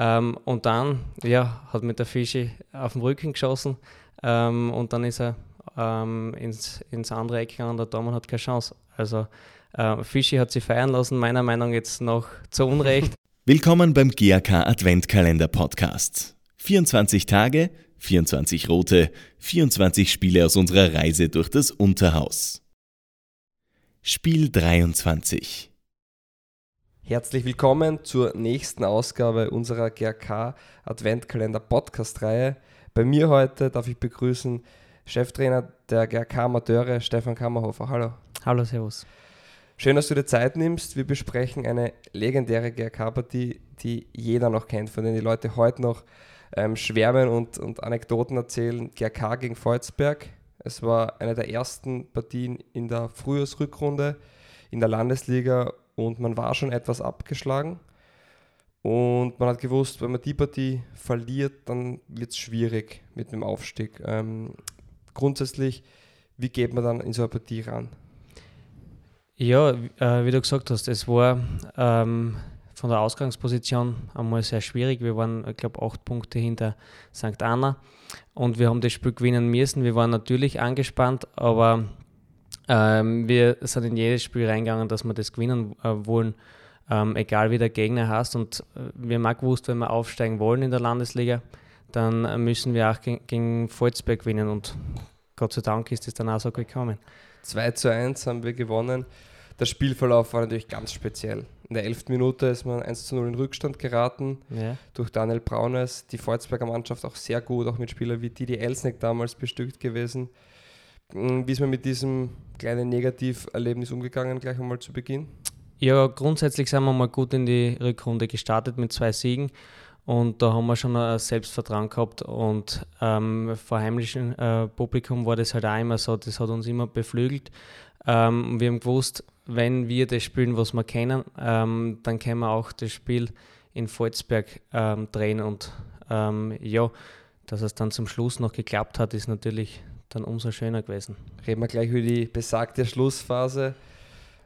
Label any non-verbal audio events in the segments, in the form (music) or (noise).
Ähm, und dann ja, hat mit der Fischi auf den Rücken geschossen ähm, und dann ist er ähm, ins, ins andere Eck gegangen und der Dormann hat keine Chance. Also äh, Fischi hat sie feiern lassen, meiner Meinung nach jetzt noch zu Unrecht. (laughs) Willkommen beim GAK Adventkalender Podcast. 24 Tage, 24 rote, 24 Spiele aus unserer Reise durch das Unterhaus. Spiel 23. Herzlich willkommen zur nächsten Ausgabe unserer GRK Adventkalender Podcast Reihe. Bei mir heute darf ich begrüßen Cheftrainer der GRK Amateure Stefan Kammerhofer. Hallo. Hallo, Servus. Schön, dass du dir Zeit nimmst. Wir besprechen eine legendäre GRK-Partie, die jeder noch kennt, von der die Leute heute noch ähm, schwärmen und, und Anekdoten erzählen. GRK gegen Volzberg. Es war eine der ersten Partien in der Frühjahrsrückrunde in der Landesliga und man war schon etwas abgeschlagen. Und man hat gewusst, wenn man die Partie verliert, dann wird es schwierig mit dem Aufstieg. Ähm, grundsätzlich, wie geht man dann in so eine Partie ran? Ja, äh, wie du gesagt hast, es war ähm, von der Ausgangsposition einmal sehr schwierig. Wir waren, ich glaube, acht Punkte hinter St. Anna und wir haben das Spiel gewinnen müssen. Wir waren natürlich angespannt, aber ähm, wir sind in jedes Spiel reingegangen, dass wir das gewinnen äh, wollen, ähm, egal wie der Gegner heißt. Und äh, wir haben auch gewusst, wenn wir aufsteigen wollen in der Landesliga, dann müssen wir auch gegen, gegen Volzberg gewinnen und Gott sei Dank ist es dann auch so gekommen. 2 zu 1 haben wir gewonnen der Spielverlauf war natürlich ganz speziell. In der 11. Minute ist man 1 zu 0 in Rückstand geraten ja. durch Daniel Braunes. Die Volzberger Mannschaft auch sehr gut, auch mit Spielern wie Didi Elsnick damals bestückt gewesen. Hm, wie ist man mit diesem kleinen Negativerlebnis umgegangen, gleich einmal zu Beginn? Ja, grundsätzlich sind wir mal gut in die Rückrunde gestartet mit zwei Siegen. Und da haben wir schon ein Selbstvertrauen gehabt. Und ähm, vor heimlichem äh, Publikum war das halt auch immer so, das hat uns immer beflügelt. Ähm, wir haben gewusst, wenn wir das spielen, was wir kennen, ähm, dann können wir auch das Spiel in Volzberg ähm, drehen. Und ähm, ja, dass es dann zum Schluss noch geklappt hat, ist natürlich dann umso schöner gewesen. Reden wir gleich über die besagte Schlussphase.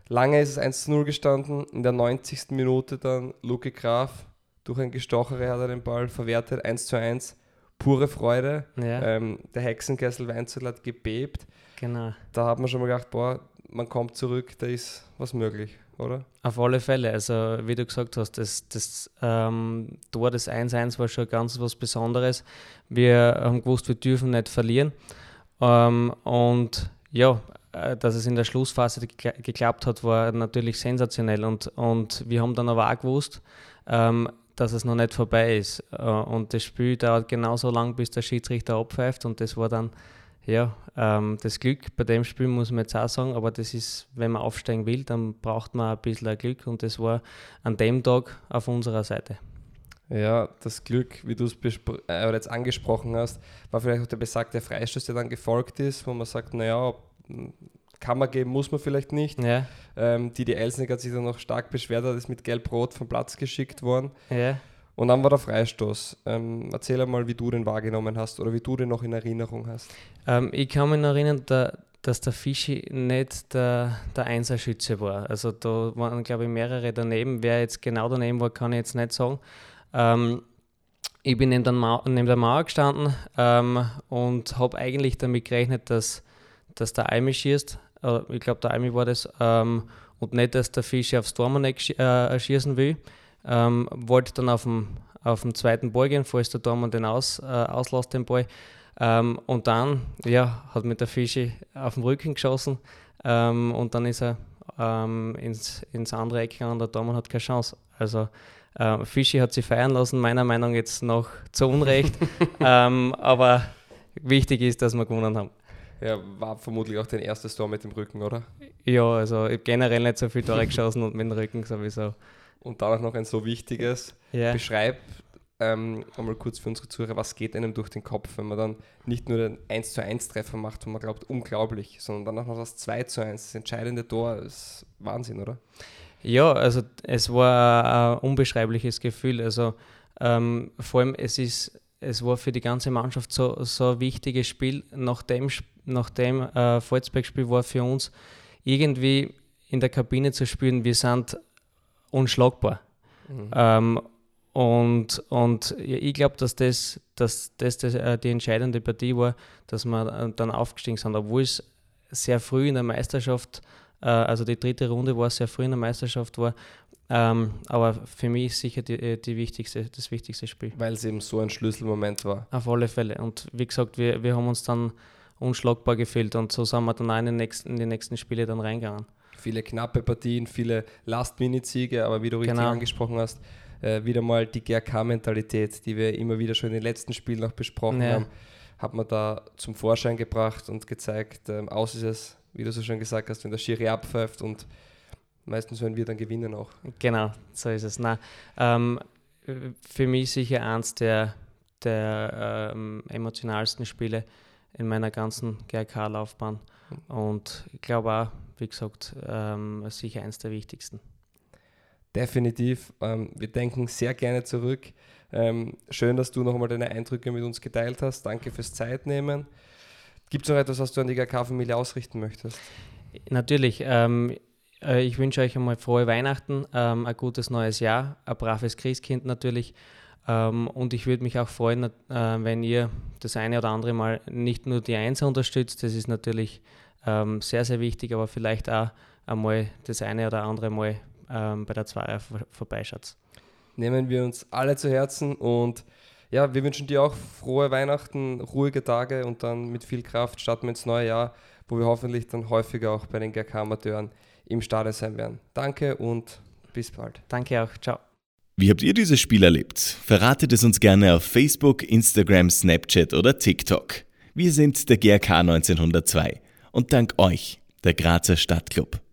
Lange ist es 1 zu 0 gestanden. In der 90. Minute dann Luke Graf durch ein Gestochere hat er den Ball verwertet. 1 zu 1. Pure Freude. Ja. Ähm, der Hexenkessel Weinzel hat gebebt. Genau. Da hat man schon mal gedacht, boah, man kommt zurück, da ist was möglich, oder? Auf alle Fälle. Also, wie du gesagt hast, das, das ähm, Tor des 1-1 war schon ganz was Besonderes. Wir haben gewusst, wir dürfen nicht verlieren. Ähm, und ja, äh, dass es in der Schlussphase geklappt hat, war natürlich sensationell. Und, und wir haben dann aber auch gewusst, ähm, dass es noch nicht vorbei ist. Äh, und das Spiel dauert genauso lang, bis der Schiedsrichter abpfeift. Und das war dann ja, ähm, das Glück bei dem Spiel muss man jetzt auch sagen, aber das ist, wenn man aufsteigen will, dann braucht man ein bisschen Glück und das war an dem Tag auf unserer Seite. Ja, das Glück, wie du es äh, jetzt angesprochen hast, war vielleicht auch der besagte Freistoß, der dann gefolgt ist, wo man sagt, naja, kann man geben, muss man vielleicht nicht. Ja. Ähm, Didi Elsnick hat sich dann noch stark beschwert, ist mit Gelb-Rot vom Platz geschickt worden. Ja. Und dann war der Freistoß. Ähm, erzähl einmal, wie du den wahrgenommen hast oder wie du den noch in Erinnerung hast. Ähm, ich kann mich erinnern, da, dass der Fischi nicht der, der Einserschütze war. Also da waren, glaube ich, mehrere daneben. Wer jetzt genau daneben war, kann ich jetzt nicht sagen. Ähm, ich bin neben der, Mauer, neben der Mauer gestanden ähm, und habe eigentlich damit gerechnet, dass, dass der Eimi schießt. Ich glaube, der Eimi war das. Ähm, und nicht, dass der Fischi aufs Tormaneck äh, schießen will. Ähm, wollte dann auf dem, auf dem zweiten Ball gehen, falls der Dormann den aus, äh, auslässt, den Ball. Ähm, und dann ja, hat mit der Fischi auf dem Rücken geschossen ähm, und dann ist er ähm, ins, ins andere Eck gegangen und der Dormann hat keine Chance. Also äh, Fischi hat sie feiern lassen, meiner Meinung nach jetzt noch zu Unrecht. (laughs) ähm, aber wichtig ist, dass wir gewonnen haben. Ja, war vermutlich auch dein erstes Tor mit dem Rücken, oder? Ja, also ich habe generell nicht so viele Tore geschossen und mit dem Rücken sowieso und dann auch noch ein so wichtiges. Yeah. Beschreib ähm, einmal kurz für unsere Zuhörer, was geht einem durch den Kopf, wenn man dann nicht nur den 1 zu 1 Treffer macht, wo man glaubt, unglaublich, sondern dann auch noch das 2 zu 1, das entscheidende Tor, ist Wahnsinn, oder? Ja, also es war ein unbeschreibliches Gefühl. Also ähm, vor allem, es ist, es war für die ganze Mannschaft so, so ein wichtiges Spiel. Nach dem, nach dem äh, Volzberg-Spiel war für uns irgendwie in der Kabine zu spielen, wir sind unschlagbar. Mhm. Ähm, und, und ich glaube, dass das, dass das, das äh, die entscheidende Partie war, dass wir äh, dann aufgestiegen sind, obwohl es sehr früh in der Meisterschaft, äh, also die dritte Runde war sehr früh in der Meisterschaft war, ähm, aber für mich ist sicher die, die wichtigste, das wichtigste Spiel. Weil es eben so ein Schlüsselmoment war. Auf alle Fälle. Und wie gesagt, wir, wir haben uns dann unschlagbar gefühlt und so sind wir dann auch in, den nächsten, in die nächsten Spiele dann reingegangen. Viele knappe Partien, viele Last-Minute-Siege, aber wie du richtig genau. angesprochen hast, äh, wieder mal die GRK-Mentalität, die wir immer wieder schon in den letzten Spielen noch besprochen ja. haben, hat man da zum Vorschein gebracht und gezeigt, ähm, aus ist es, wie du so schön gesagt hast, wenn der Schiri abpfeift und meistens werden wir dann gewinnen auch. Genau, so ist es. Na, ähm, für mich sicher eins der, der ähm, emotionalsten Spiele in meiner ganzen GRK-Laufbahn und ich glaube auch, wie gesagt, ähm, sicher eins der wichtigsten. Definitiv. Ähm, wir denken sehr gerne zurück. Ähm, schön, dass du nochmal deine Eindrücke mit uns geteilt hast. Danke fürs Zeitnehmen. Gibt es noch etwas, was du an die GK-Familie ausrichten möchtest? Natürlich. Ähm, äh, ich wünsche euch einmal frohe Weihnachten, ähm, ein gutes neues Jahr, ein braves Christkind natürlich. Ähm, und ich würde mich auch freuen, äh, wenn ihr das eine oder andere Mal nicht nur die Einser unterstützt. Das ist natürlich ähm, sehr, sehr wichtig, aber vielleicht auch einmal das eine oder andere Mal ähm, bei der Zweier vorbeischaut. Nehmen wir uns alle zu Herzen und ja, wir wünschen dir auch frohe Weihnachten, ruhige Tage und dann mit viel Kraft starten wir ins neue Jahr, wo wir hoffentlich dann häufiger auch bei den GK-Amateuren im Stadion sein werden. Danke und bis bald. Danke auch. Ciao. Wie habt ihr dieses Spiel erlebt? Verratet es uns gerne auf Facebook, Instagram, Snapchat oder TikTok. Wir sind der GRK 1902 und dank euch, der Grazer Stadtclub.